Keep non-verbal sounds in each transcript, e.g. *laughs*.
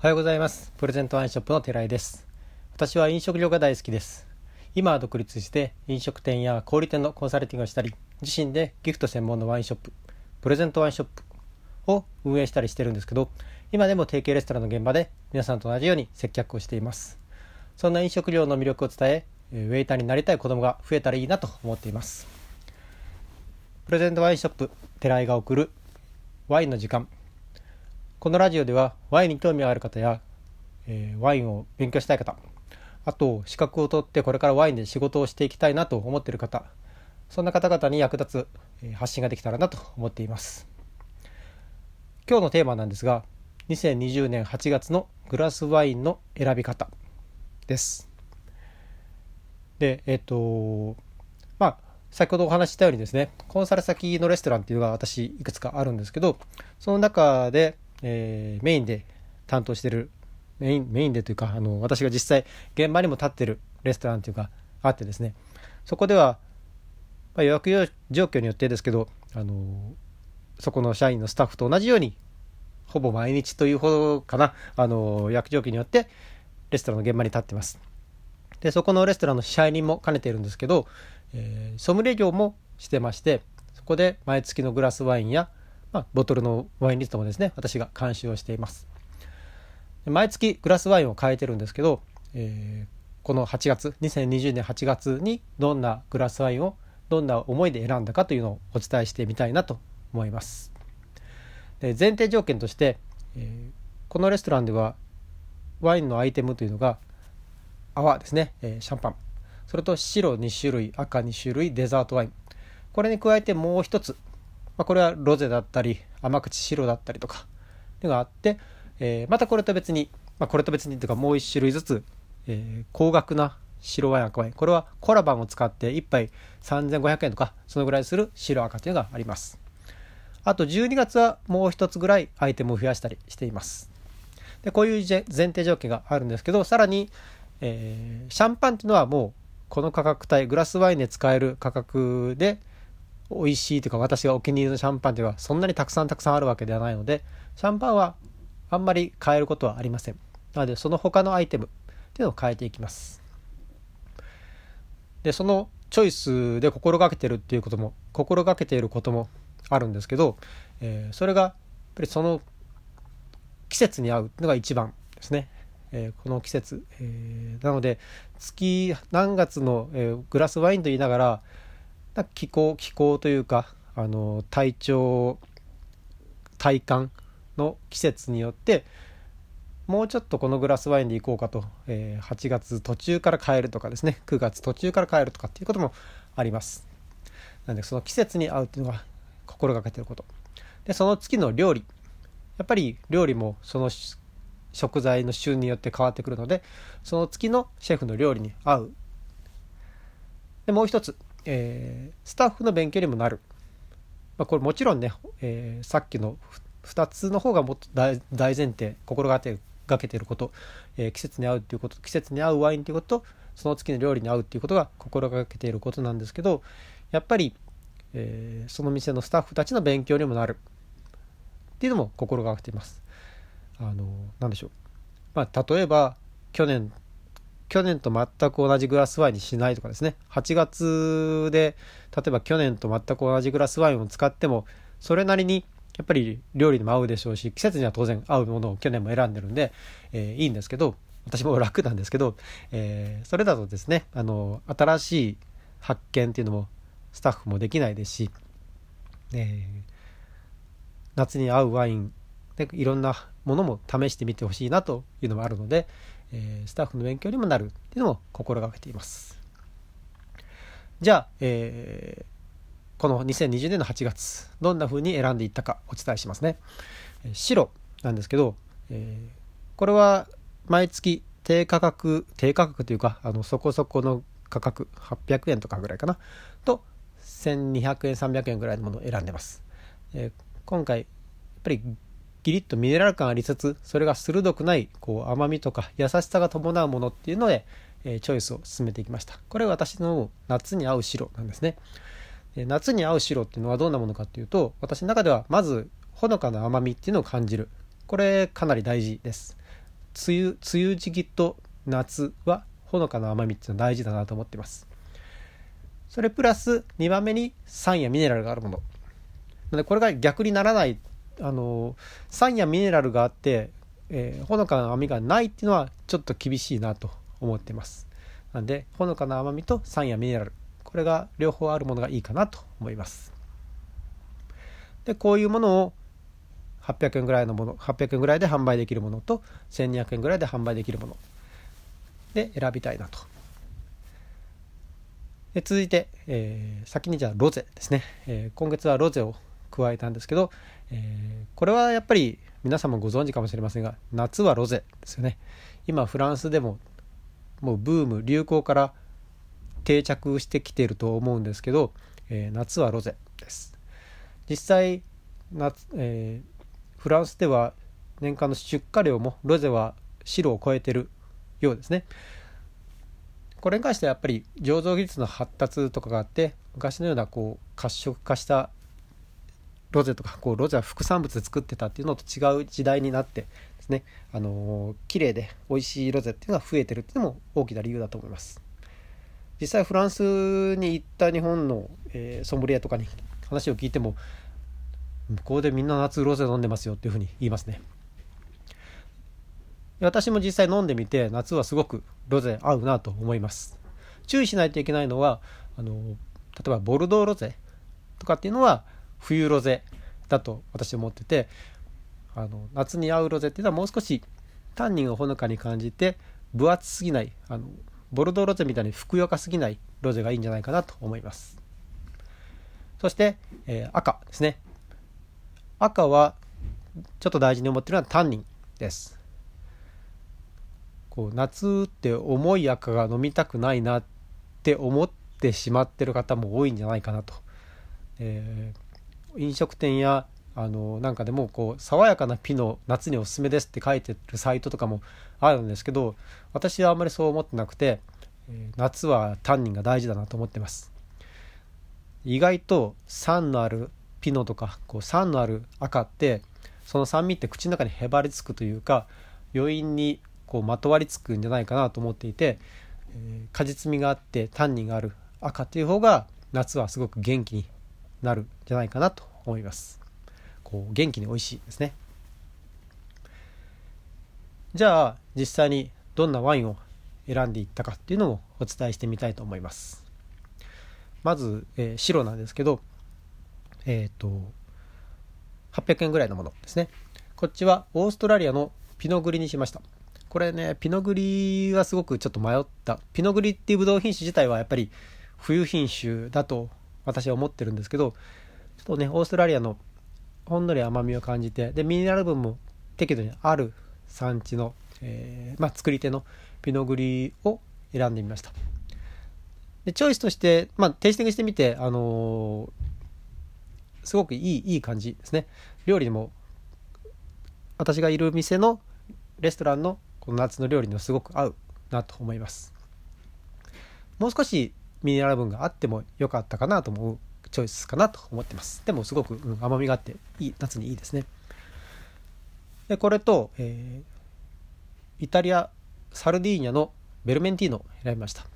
おはようございます。プレゼントワインショップの寺井です。私は飲食業が大好きです。今は独立して飲食店や小売店のコンサルティングをしたり、自身でギフト専門のワインショップ、プレゼントワインショップを運営したりしてるんですけど、今でも提携レストランの現場で皆さんと同じように接客をしています。そんな飲食業の魅力を伝え、ウェイターになりたい子供が増えたらいいなと思っています。プレゼントワインショップ、寺井が送るワインの時間。このラジオではワインに興味がある方や、えーワインを勉強したい方、あと資格を取ってこれからワインで仕事をしていきたいなと思っている方、そんな方々に役立つ発信ができたらなと思っています。今日のテーマなんですが、2020年8月のグラスワインの選び方です。で、えっ、と、まあ、先ほどお話ししたようにですね、コンサル先のレストランっていうのが私いくつかあるんですけど、その中で、えーメインで担当してる、メイン、メインでというか、あの、私が実際現場にも立ってるレストランっていうか、あってですね、そこでは、まあ、予約状況によってですけど、あの、そこの社員のスタッフと同じように、ほぼ毎日というほどかな、あの、予約状況によって、レストランの現場に立ってます。で、そこのレストランの支配人も兼ねているんですけど、えーソムリエ業もしてまして、そこで毎月のグラスワインや、まあ、ボトルのワインリストもですね、私が監修をしています。毎月グラスワインを変えてるんですけど、えーこの8月、2020年8月にどんなグラスワインをどんな思いで選んだかというのをお伝えしてみたいなと思います。で前提条件として、えーこのレストランではワインのアイテムというのが泡ですね、えーシャンパンそれと白2種類赤2種類デザートワインこれに加えてもう一つ、まあ、これはロゼだったり甘口白だったりとかのがあって、えーまたこれと別に、まあ、これと別にというかもう一種類ずつ、えー高額な白ワイン赤ワイン。これはコラバンを使って1杯3500円とかそのぐらいする白赤というのがあります。あと12月はもう一つぐらいアイテムを増やしたりしています。でこういう前前提条件があるんですけどさらに、えーシャンパンっていうのはもうこの価格帯グラスワインで使える価格で美味しいというか私がお気に入りのシャンパンというのはそんなにたくさんたくさんあるわけではないのでシャンパンはあんまり変えることはありません。なのでその他のアイテムっていうのを変えていきます。でそのチョイスで心がけてるっていうことも心がけていることもあるんですけど、えーそれがやっぱりその季節に合うのが一番ですね、えーこの季節、えーなので月何月の、えグラスワインと言いながら気候気候というかあの体調体感の季節によってもうちょっとこのグラスワインでいこうかと、えー8月途中から変えるとかですね9月途中から変えるとかっていうこともあります。なのでその季節に合うっていうのが心がけてること。でその月の料理。やっぱり料理もその食材の旬によって変わってくるのでその月のシェフの料理に合う。でもう一つ、えースタッフの勉強にもなる、まあ、これもちろんね、えーさっきの2つの方がもっと大大前提心がけがけていること、えー季節に合うっていうこと季節に合うワインっていうことその月の料理に合うっていうことが心がけていることなんですけどやっぱり、えーその店のスタッフたちの勉強にもなる。っていうのも心がけています。あのなんでしょう、まあ、例えば去年去年と全く同じグラスワインにしないとかですね。8月で例えば去年と全く同じグラスワインを使ってもそれなりにやっぱり料理にも合うでしょうし季節には当然合うものを去年も選んでるんで、えーいいんですけど私も楽なんですけど、えーそれだとですねあの新しい発見っていうのもスタッフもできないですし、えー夏に合うワインでいろんなものも試してみてほしいなというのもあるので、えースタッフの勉強にもなるっていうのも心がけています。じゃあ、えーこの2020年の8月どんな風に選んでいったかお伝えしますね。え白なんですけど、えーこれは毎月低価格低価格というかあのそこそこの価格800円とかぐらいかな。と1200円300円ぐらいのものを選んでます、えー今回やっぱりギリッとミネラル感ありつつそれが鋭くないこう甘みとか優しさが伴うものっていうので、えーチョイスを進めていきました。これは私の夏に合う白なんですね。で夏に合う白っていうのはどんなものかっていうと私の中ではまずほのかな甘みっていうのを感じる。これかなり大事です。梅雨梅雨時期と夏はほのかな甘みっていうのは大事だなと思ってます。それプラス2番目に酸やミネラルがあるもの。なのでこれが逆にならないあの酸やミネラルがあって、えー、ほのかな甘みがないっていうのはちょっと厳しいなと思ってます。なんでほのかな甘みと酸やミネラルこれが両方あるものがいいかなと思います。でこういうものを800円ぐらいのもの800円ぐらいで販売できるものと1200円ぐらいで販売できるもので選びたいなと。で続いて、えー、先にじゃあロゼですね、えー、今月はロゼを加えたんですけど、えー、これはやっぱり皆さんもご存知かもしれませんが夏はロゼですよね。今フランスでももうブーム流行から定着してきていると思うんですけど、えー、夏はロゼです。実際夏、えー、フランスでは年間の出荷量もロゼは白を超えてるようですね。これに関してはやっぱり醸造技術の発達とかがあって昔のようなこう褐色化したロゼとかこうロゼは副産物で作ってたっていうのと違う時代になってですね。あの、綺麗で美味しいロゼっていうのが増えてるっていうのも大きな理由だと思います。実際フランスに行った日本の、えー、ソムリエとかに話を聞いても向こうでみんな夏ロゼ飲んでますよっていうふうに言いますね。私も実際飲んでみて夏はすごくロゼ合うなと思います。注意しないといけないのはあの例えばボルドーロゼとかっていうのは冬ロゼだと私は思っててあの夏に合うロゼっていうのはもう少しタンニンをほのかに感じて分厚すぎないあのボルドーロゼみたいにふくよかすぎないロゼがいいんじゃないかなと思います。そして、えー、赤ですね。赤はちょっと大事に思ってるのはタンニンです。こう夏って重い赤が飲みたくないなって思ってしまってる方も多いんじゃないかなと、えー飲食店やあのなんかでもこう爽やかなピノ夏におすすめですって書いてるサイトとかもあるんですけど私はあんまりそう思ってなくて、夏はタンニンが大事だなと思ってます。意外と酸のあるピノとかこう酸のある赤ってその酸味って口の中にへばりつくというか余韻にこうまとわりつくんじゃないかなと思っていて、えー、果実味があってタンニンがある赤っていう方が夏はすごく元気になるんじゃないかなと思います。こう元気に美味しいですね。じゃあ実際にどんなワインを選んでいったかっていうのをお伝えしてみたいと思います。まず、えー、白なんですけどえっ、ー、と800円ぐらいのものですね。こっちはオーストラリアのピノグリにしました。これねピノグリはすごくちょっと迷った。ピノグリっていうブドウ品種自体はやっぱり冬品種だと私は思ってるんですけどちょっとねオーストラリアのほんのり甘みを感じてでミネラル分も適度にある産地の、えー、まあ、作り手のピノグリを選んでみました。でチョイスとして、まあ、テイスティングしてみて、あのー、すごくいいいい感じですね。料理にも私がいる店のレストランのこの夏の料理にもすごく合うなと思います。もう少しミネラル分があってもよかったかなと思うチョイスかなと思ってます。でもすごく、うん、甘みがあっていい夏にいいですね。でこれと、えー、イタリアサルディーニャのベルメンティーノを選びました。やっ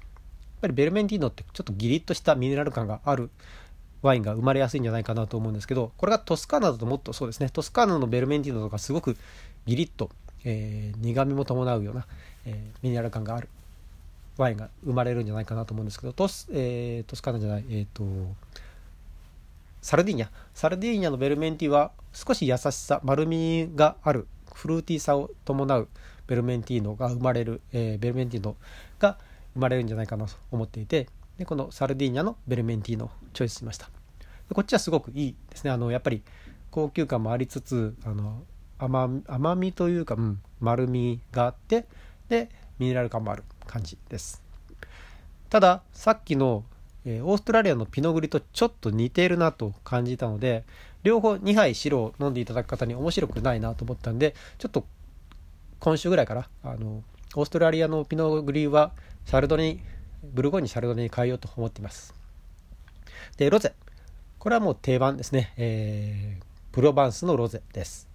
ぱりベルメンティーノってちょっとギリッとしたミネラル感があるワインが生まれやすいんじゃないかなと思うんですけどこれがトスカーナだともっとそうですね。トスカーナのベルメンティーノとかすごくギリッと、えー、苦みも伴うような、えー、ミネラル感があるワインが生まれるんじゃないかなと思うんですけどトス,、えー、トスカーナじゃない、えーと、サルディーニャ。サルディーニャのベルメンティは少し優しさ丸みがあるフルーティーさを伴うベルメンティーノが生まれる、えー、ベルメンティーノが生まれるんじゃないかなと思っていてでこのサルディーニャのベルメンティーノをチョイスしました。こっちはすごくいいですね。あのやっぱり高級感もありつつあの甘甘みというか、うん、丸みがあってでミネラル感もある。感じです。たださっきの、え、オーストラリアのピノグリとちょっと似ているなと感じたので両方2杯白を飲んでいただく方に面白くないなと思ったんでちょっと今週ぐらいからあのオーストラリアのピノグリはシャルドネブルゴーニュシャルドネに変えようと思っています。でロゼ。これはもう定番ですね、えー、プロバンスのロゼです。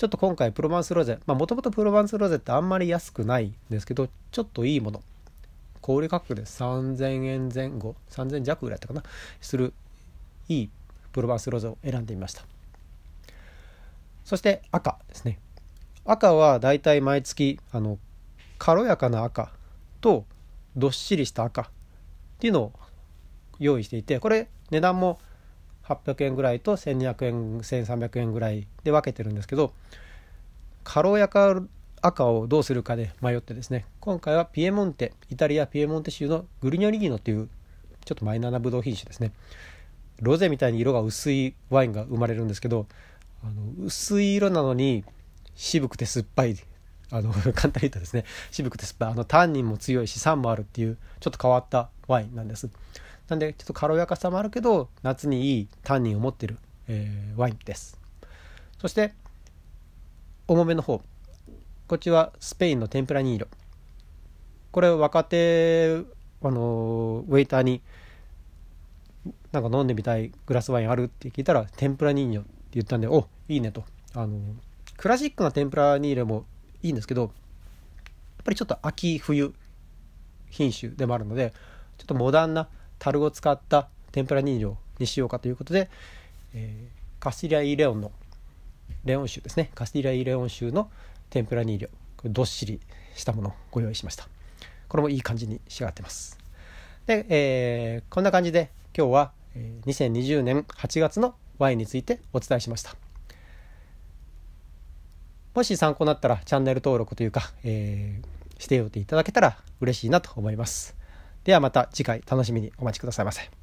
ちょっと今回プロバンスロゼもともとプロバンスロゼってあんまり安くないんですけどちょっといいもの。小売価格で3000円前後3000弱ぐらいだったかな。するいいプロバンスロゼを選んでみました。そして赤ですね。赤はだいたい毎月あの軽やかな赤とどっしりした赤っていうのを用意していてこれ値段も800円ぐらいと1200円1300円ぐらいで分けてるんですけど軽やか赤をどうするかで迷ってですね今回はピエモンテイタリアピエモンテ州のグリニョリギノっていうちょっとマイナーなブドウ品種ですね。ロゼみたいに色が薄いワインが生まれるんですけどあの薄い色なのに渋くて酸っぱいあの *laughs* 簡単に言うとですね渋くて酸っぱい。あのタンニンも強いし酸もあるっていうちょっと変わったワインなんです。なんでちょっと軽やかさもあるけど夏にいいタンニンを持ってる、えー、ワインです。そして重めの方。こっちはスペインのテンプラニーロこれ若手あのウェイターになんか飲んでみたいグラスワインあるって聞いたらテンプラニーニョって言ったんでおいいねと。あのクラシックなテンプラニーロもいいんですけどやっぱりちょっと秋冬品種でもあるのでちょっとモダンな樽を使った天ぷら人形にしようかということで、えー、カスティリア・イ・レオンのレオン州ですね。カスティリア・イ・レオン州の天ぷら人形これどっしりしたものをご用意しました。これもいい感じに仕上がってます。で、えー、こんな感じで今日は2020年8月のワインについてお伝えしました。もし参考になったらチャンネル登録というか、えー、しておいていただけたら嬉しいなと思います。ではまた次回楽しみにお待ちくださいませ。